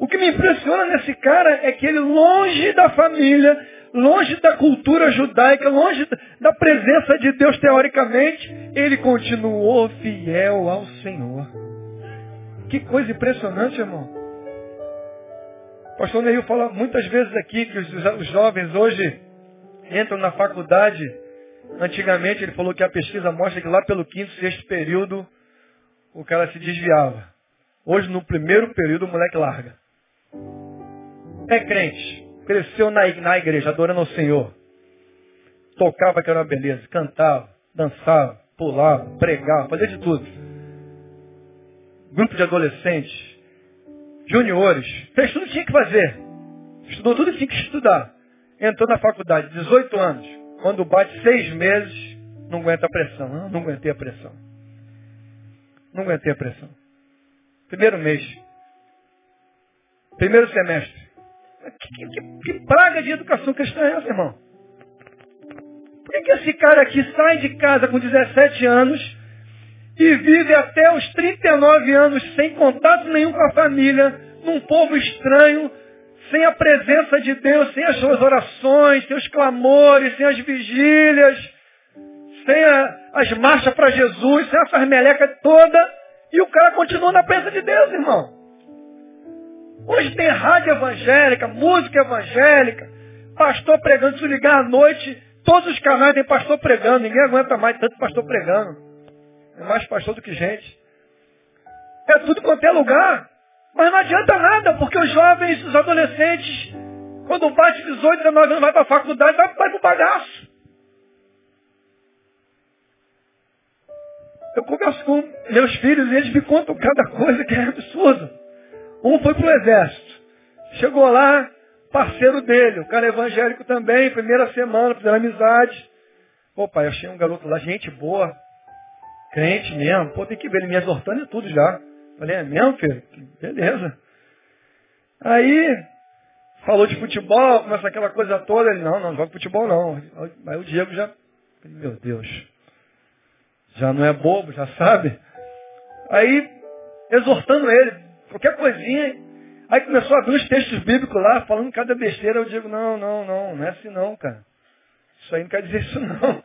O que me impressiona nesse cara é que ele, longe da família, longe da cultura judaica, longe da presença de Deus teoricamente, ele continuou fiel ao Senhor. Que coisa impressionante, irmão. O pastor Neil fala muitas vezes aqui que os, jovens hoje entram na faculdade. Antigamente ele falou que a pesquisa mostra que lá pelo quinto, sexto período o cara se desviava. Hoje no primeiro período o moleque larga. É crente. Cresceu na, na igreja, adorando ao Senhor. Tocava que era uma beleza. Cantava, dançava, pulava, pregava, fazia de tudo. Grupo de adolescentes, juniores, fez tudo que tinha que fazer. Estudou tudo que tinha que estudar. Entrou na faculdade, 18 anos. Quando bate seis meses, não aguenta a pressão. Não, não aguentei a pressão. Não aguentei a pressão. Primeiro mês. Primeiro semestre. Que, que, que praga de educação cristã é essa, irmão? Por que, que esse cara aqui sai de casa com 17 anos e vive até os 39 anos sem contato nenhum com a família, num povo estranho, sem a presença de Deus, sem as suas orações, sem os clamores, sem as vigílias, sem a, as marchas para Jesus, sem essa meleca toda, e o cara continua na presença de Deus, irmão. Hoje tem rádio evangélica, música evangélica, pastor pregando, se ligar à noite, todos os canais tem pastor pregando, ninguém aguenta mais tanto pastor pregando. É mais pastor do que gente. É tudo quanto é lugar. Mas não adianta nada, porque os jovens, os adolescentes, Quando bate 18, 19 anos, vai para a faculdade, vai, vai para o bagaço. Eu converso com meus filhos e eles me contam cada coisa que é absurdo. Um foi para o exército. Chegou lá, parceiro dele, o cara evangélico também, primeira semana, fizeram amizade. Pô, pai, achei um garoto lá, gente boa, crente mesmo. Pô, tem que ver, ele me exortando e tudo já. Falei, é mesmo, filho? Beleza. Aí, falou de futebol, começa aquela coisa toda. Ele, não, não, joga futebol não. Aí o Diego já, meu Deus, já não é bobo, já sabe. Aí, exortando ele, qualquer coisinha. Aí começou a abrir os textos bíblicos lá, falando cada besteira. Eu digo, não, não, não, não é assim não, cara. Isso aí não quer dizer isso não.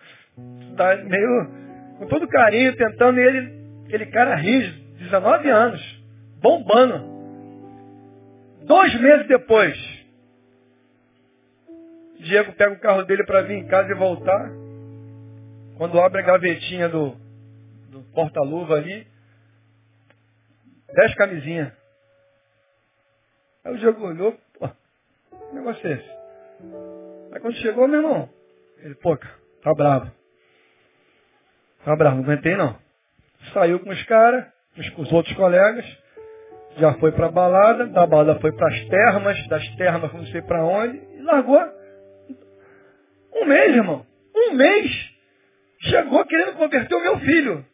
Está meio, com todo carinho, tentando, e ele, aquele cara rígido, 19 anos, bombando. Dois meses depois, Diego pega o carro dele para vir em casa e voltar. Quando abre a gavetinha do, do porta-luva ali, dez camisinhas. Aí o Diego olhou, pô, que negócio é esse? Aí quando chegou, meu irmão, ele, pô, tá bravo. Tá bravo, não aguentei não. Saiu com os caras, com os outros colegas, já foi para a balada, da balada foi para as termas, das termas não sei para onde, e largou. Um mês, irmão. Um mês. Chegou querendo converter o meu filho.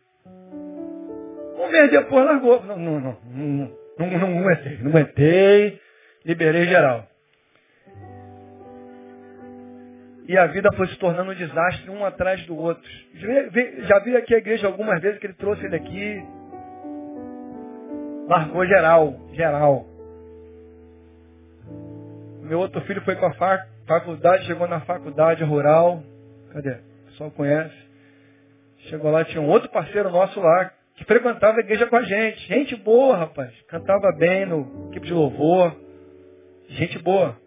Um mês depois largou. Não, não, não, não, não, não aguentei, não aguentei, liberei geral. E a vida foi se tornando um desastre um atrás do outro. Já vi aqui a igreja algumas vezes que ele trouxe ele aqui. Largou geral, geral. Meu outro filho foi para a faculdade, chegou na faculdade rural. Cadê? O pessoal conhece. Chegou lá, tinha um outro parceiro nosso lá, que frequentava a igreja com a gente. Gente boa, rapaz. Cantava bem no equipe de louvor. Gente boa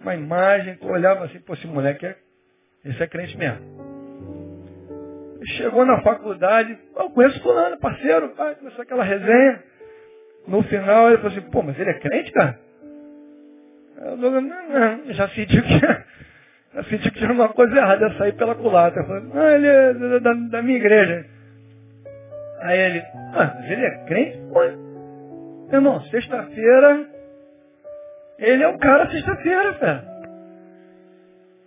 uma imagem, tu olhava assim, pô, esse moleque é, esse é crente mesmo. Chegou na faculdade, eu conheço fulano, parceiro, pai, começou aquela resenha. No final ele falou assim, pô, mas ele é crente, cara? Eu não, não, já senti que já senti que tinha uma coisa errada, ia sair pela culata. Eu falei, não, ele é da, da, da minha igreja. Aí ele, ah, mas ele é crente? Pô, irmão, sexta-feira ele é o cara sexta-feira, velho.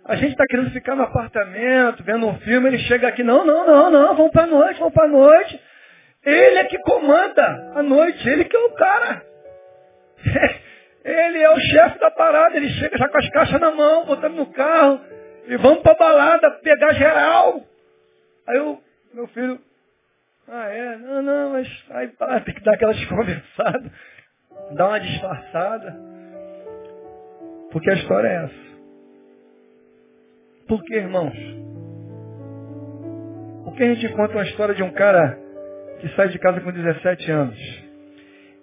A gente está querendo ficar no apartamento, vendo um filme, ele chega aqui, não, não, não, não, vamos para noite, vamos para noite. Ele é que comanda a noite, ele que é o cara. Ele é o chefe da parada, ele chega já com as caixas na mão, botando no carro, e vamos para balada, pegar geral. Aí o meu filho, ah é, não, não, mas aí pá, tem que dar aquela desconversada, dar uma disfarçada. Porque a história é essa. Por que, irmãos? Porque a gente conta uma história de um cara que sai de casa com 17 anos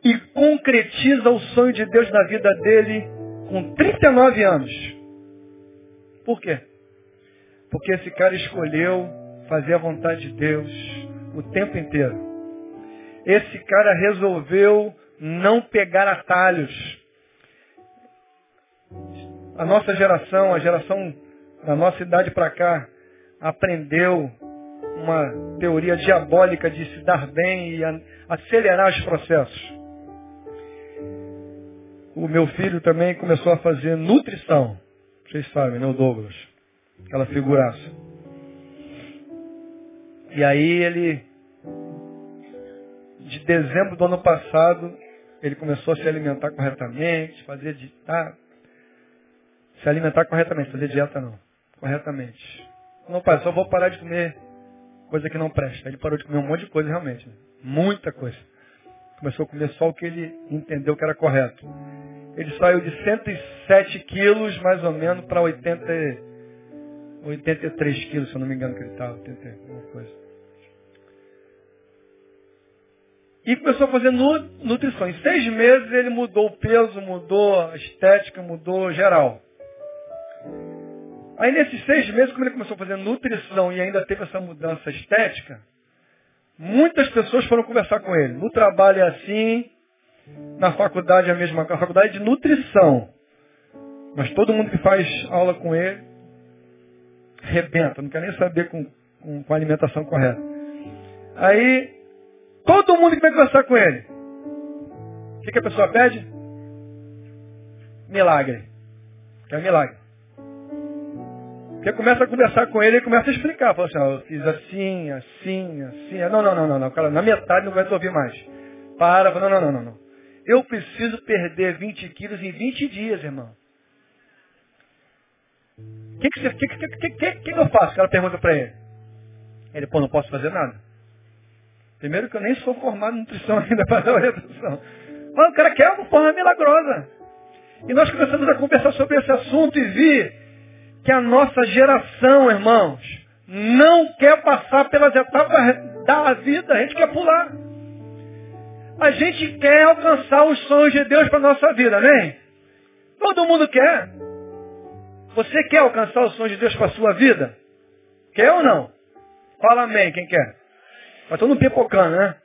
e concretiza o sonho de Deus na vida dele com 39 anos. Por quê? Porque esse cara escolheu fazer a vontade de Deus o tempo inteiro. Esse cara resolveu não pegar atalhos. A nossa geração, a geração da nossa idade para cá, aprendeu uma teoria diabólica de se dar bem e acelerar os processos. O meu filho também começou a fazer nutrição. Vocês sabem, né? O Douglas. Aquela figuraça. E aí ele, de dezembro do ano passado, ele começou a se alimentar corretamente, fazer de, tá, se alimentar corretamente, fazer dieta não. Corretamente. Não, pai, só vou parar de comer coisa que não presta. Ele parou de comer um monte de coisa realmente. Né? Muita coisa. Começou a comer só o que ele entendeu que era correto. Ele saiu de 107 quilos, mais ou menos, para 80, 83 quilos, se eu não me engano que ele estava. 80, alguma coisa. E começou a fazer nutrição. Em seis meses ele mudou o peso, mudou a estética, mudou geral. Aí nesses seis meses, como ele começou a fazer nutrição e ainda teve essa mudança estética, muitas pessoas foram conversar com ele. No trabalho é assim, na faculdade é a mesma coisa, na faculdade de nutrição. Mas todo mundo que faz aula com ele, rebenta, não quer nem saber com, com, com a alimentação correta. Aí, todo mundo que vem conversar com ele, o que, que a pessoa pede? Milagre. Quer milagre. Porque começa a conversar com ele e começa a explicar. Fala assim, ó, eu fiz assim, assim, assim. Não, não, não, não, não. Cara, na metade não vai te ouvir mais. Para, não, não, não, não, não. Eu preciso perder 20 quilos em 20 dias, irmão. O que, que, que, que, que, que, que eu faço? Ela pergunta para ele. Ele, pô, não posso fazer nada. Primeiro que eu nem sou formado em nutrição ainda para dar orientação. Mas o cara quer uma forma milagrosa. E nós começamos a conversar sobre esse assunto e vi que a nossa geração, irmãos, não quer passar pelas etapas da vida, a gente quer pular. A gente quer alcançar os sonhos de Deus para a nossa vida, amém? Todo mundo quer. Você quer alcançar os sonhos de Deus para a sua vida? Quer ou não? Fala amém, quem quer? Mas todo mundo pipocando, né?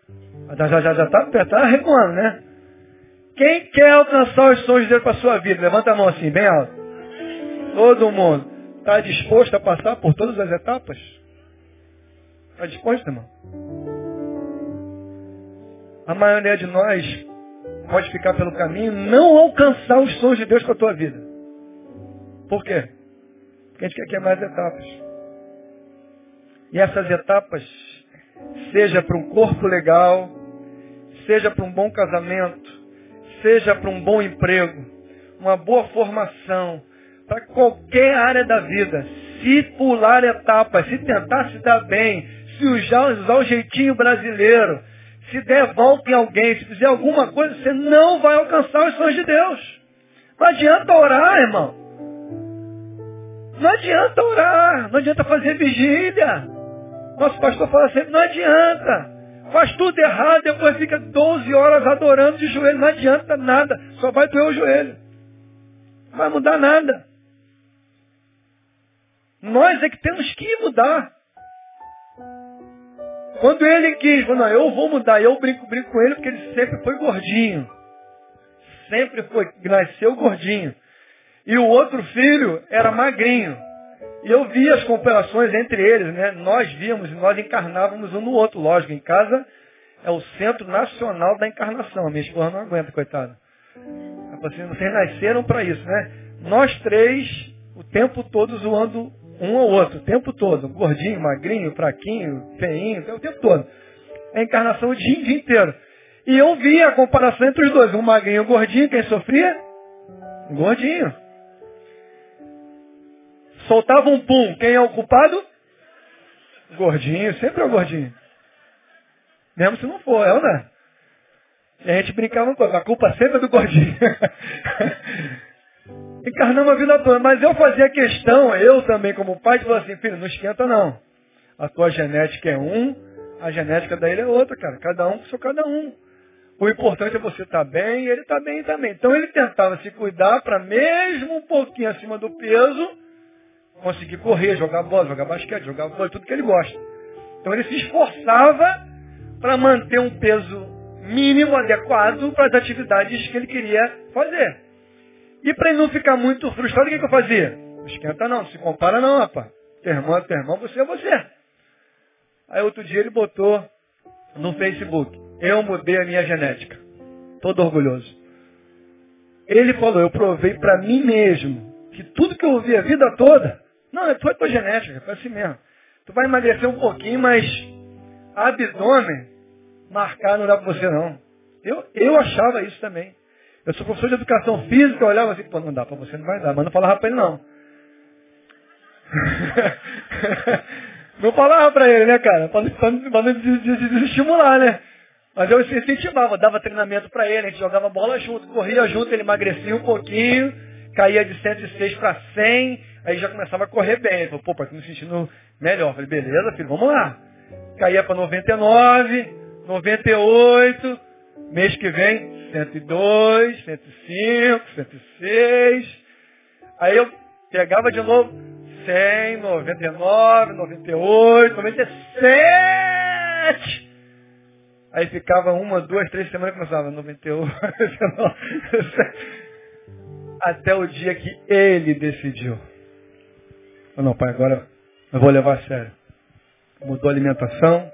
Já, já, já, já tá, tá recuando, né? Quem quer alcançar os sonhos de Deus para a sua vida? Levanta a mão assim, bem alto. Todo mundo. Está disposto a passar por todas as etapas? Está disposto, irmão? A maioria de nós pode ficar pelo caminho não alcançar os sonhos de Deus para a tua vida. Por quê? Porque a gente quer que mais etapas. E essas etapas, seja para um corpo legal, seja para um bom casamento, seja para um bom emprego, uma boa formação, para qualquer área da vida, se pular etapas, se tentar se dar bem, se usar, usar o jeitinho brasileiro, se der volta em alguém, se fizer alguma coisa, você não vai alcançar os sonhos de Deus. Não adianta orar, irmão. Não adianta orar, não adianta fazer vigília. Nosso pastor fala sempre, não adianta. Faz tudo errado, depois fica 12 horas adorando de joelho. Não adianta nada, só vai doer o joelho. Não vai mudar nada. Nós é que temos que mudar. Quando ele quis, não, eu vou mudar, eu brinco, brinco com ele porque ele sempre foi gordinho. Sempre foi, nasceu gordinho. E o outro filho era magrinho. E eu vi as comparações entre eles, né? Nós víamos nós encarnávamos um no outro. Lógico, em casa é o centro nacional da encarnação. A minha esposa não aguenta, coitada. Assim, vocês nasceram para isso, né? Nós três, o tempo todo zoando um ao outro, o tempo todo. Gordinho, magrinho, fraquinho, feinho, o tempo todo. É a encarnação o dia, dia inteiro. E eu vi a comparação entre os dois. Um magrinho e um gordinho, quem sofria? Gordinho. Soltava um pum, quem é o culpado? Gordinho, sempre é o gordinho. Mesmo se não for, é ou não é? E a gente brincava com a culpa sempre é do gordinho. Encarnamos a vida toda. Mas eu fazia questão, eu também como pai, de falar assim, filho, não esquenta não. A tua genética é um, a genética da ele é outra, cara. Cada um sou cada um. O importante é você estar tá bem e ele estar tá bem também. Então ele tentava se cuidar para mesmo um pouquinho acima do peso, conseguir correr, jogar bola, jogar basquete, jogar vôlei, tudo que ele gosta. Então ele se esforçava para manter um peso mínimo adequado para as atividades que ele queria fazer. E para ele não ficar muito frustrado, o que, que eu fazia? Não esquenta não, se compara não, rapaz. Teu irmão é teu irmão, você é você. Aí outro dia ele botou no Facebook, eu mudei a minha genética. Todo orgulhoso. Ele falou, eu provei para mim mesmo que tudo que eu ouvi a vida toda, não, foi tua genética, foi assim mesmo. Tu vai emagrecer um pouquinho, mas abdômen, marcar não dá para você não. Eu, eu achava isso também. Eu sou professor de educação física, eu olhava assim, pô, não dá para você, não vai dar. Mas não falava para ele não. não falava para ele, né, cara? Para não desestimular, né? Mas eu incentivava, dava treinamento para ele, a gente jogava bola junto, corria junto, ele emagrecia um pouquinho, caía de 106 para 100, aí já começava a correr bem. Ele falou, pô, pai, tô me sentindo melhor. Eu falei, beleza, filho, vamos lá. Caía para 99, 98, mês que vem, 102, 105, 106. Aí eu pegava de novo 100, 99, 98, 97. Aí ficava uma, duas, três semanas e começava 98, 99. até o dia que ele decidiu. Não, pai, agora eu vou levar a sério. Mudou a alimentação,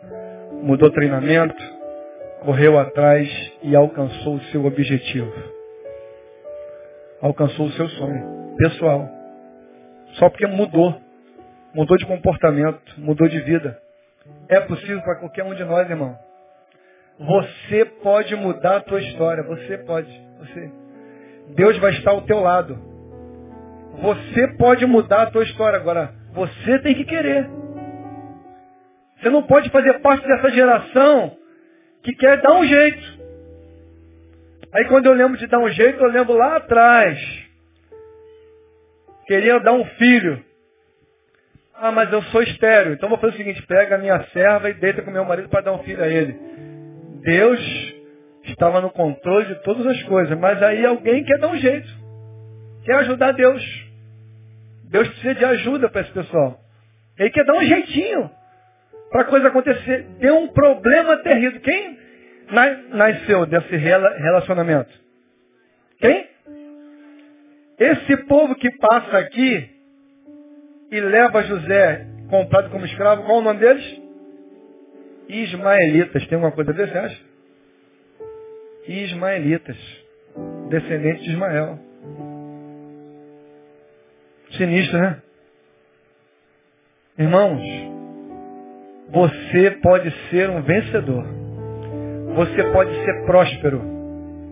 mudou o treinamento, correu atrás e alcançou o seu objetivo. Alcançou o seu sonho pessoal. Só porque mudou. Mudou de comportamento, mudou de vida. É possível para qualquer um de nós, irmão. Você pode mudar a tua história. Você pode. Você. Deus vai estar ao teu lado. Você pode mudar a tua história. Agora, você tem que querer. Você não pode fazer parte dessa geração que quer dar um jeito. Aí quando eu lembro de dar um jeito, eu lembro lá atrás. Queria dar um filho. Ah, mas eu sou estéreo. Então vou fazer o seguinte, pega a minha serva e deita com meu marido para dar um filho a ele. Deus estava no controle de todas as coisas, mas aí alguém quer dar um jeito. Quer ajudar Deus. Deus precisa de ajuda para esse pessoal. Ele quer dar um jeitinho para a coisa acontecer. Deu um problema terrível. Quem nasceu desse relacionamento? Quem? Esse povo que passa aqui e leva José comprado como escravo, qual o nome deles? Ismaelitas. Tem alguma coisa a ver, você acha? Ismaelitas. Descendentes de Ismael. Sinistro, né? Irmãos, você pode ser um vencedor. Você pode ser próspero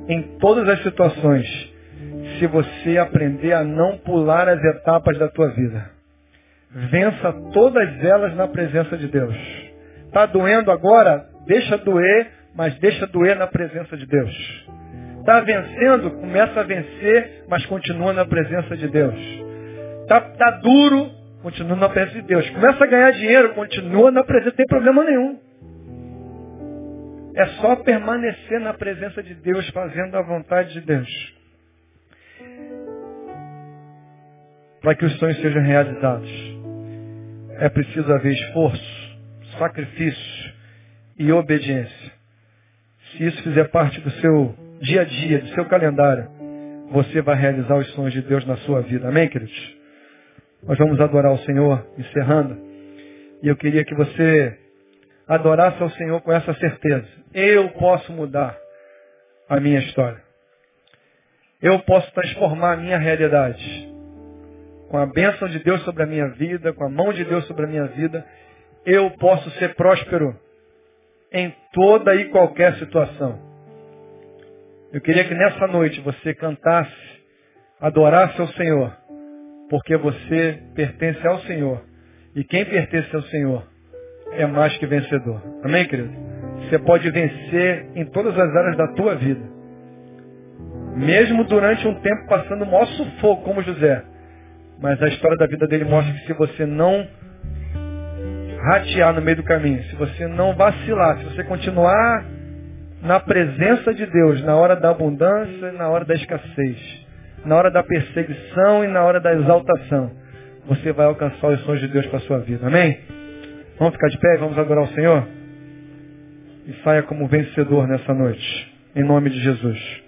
em todas as situações se você aprender a não pular as etapas da tua vida. Vença todas elas na presença de Deus. Está doendo agora? Deixa doer, mas deixa doer na presença de Deus. Está vencendo? Começa a vencer, mas continua na presença de Deus. Está tá duro? Continua na presença de Deus. Começa a ganhar dinheiro, continua na presença, não tem problema nenhum. É só permanecer na presença de Deus, fazendo a vontade de Deus. Para que os sonhos sejam realizados. É preciso haver esforço, sacrifício e obediência. Se isso fizer parte do seu dia a dia, do seu calendário, você vai realizar os sonhos de Deus na sua vida. Amém, queridos? Nós vamos adorar o Senhor, encerrando. E eu queria que você adorasse ao Senhor com essa certeza. Eu posso mudar a minha história. Eu posso transformar a minha realidade. Com a bênção de Deus sobre a minha vida, com a mão de Deus sobre a minha vida, eu posso ser próspero em toda e qualquer situação. Eu queria que nessa noite você cantasse, adorasse ao Senhor porque você pertence ao Senhor. E quem pertence ao Senhor é mais que vencedor. Amém, querido? Você pode vencer em todas as áreas da tua vida. Mesmo durante um tempo passando o maior sufoco, como José. Mas a história da vida dele mostra que se você não ratear no meio do caminho, se você não vacilar, se você continuar na presença de Deus, na hora da abundância e na hora da escassez, na hora da perseguição e na hora da exaltação, você vai alcançar os sonhos de Deus para a sua vida. Amém? Vamos ficar de pé e vamos adorar o Senhor? E saia como vencedor nessa noite. Em nome de Jesus.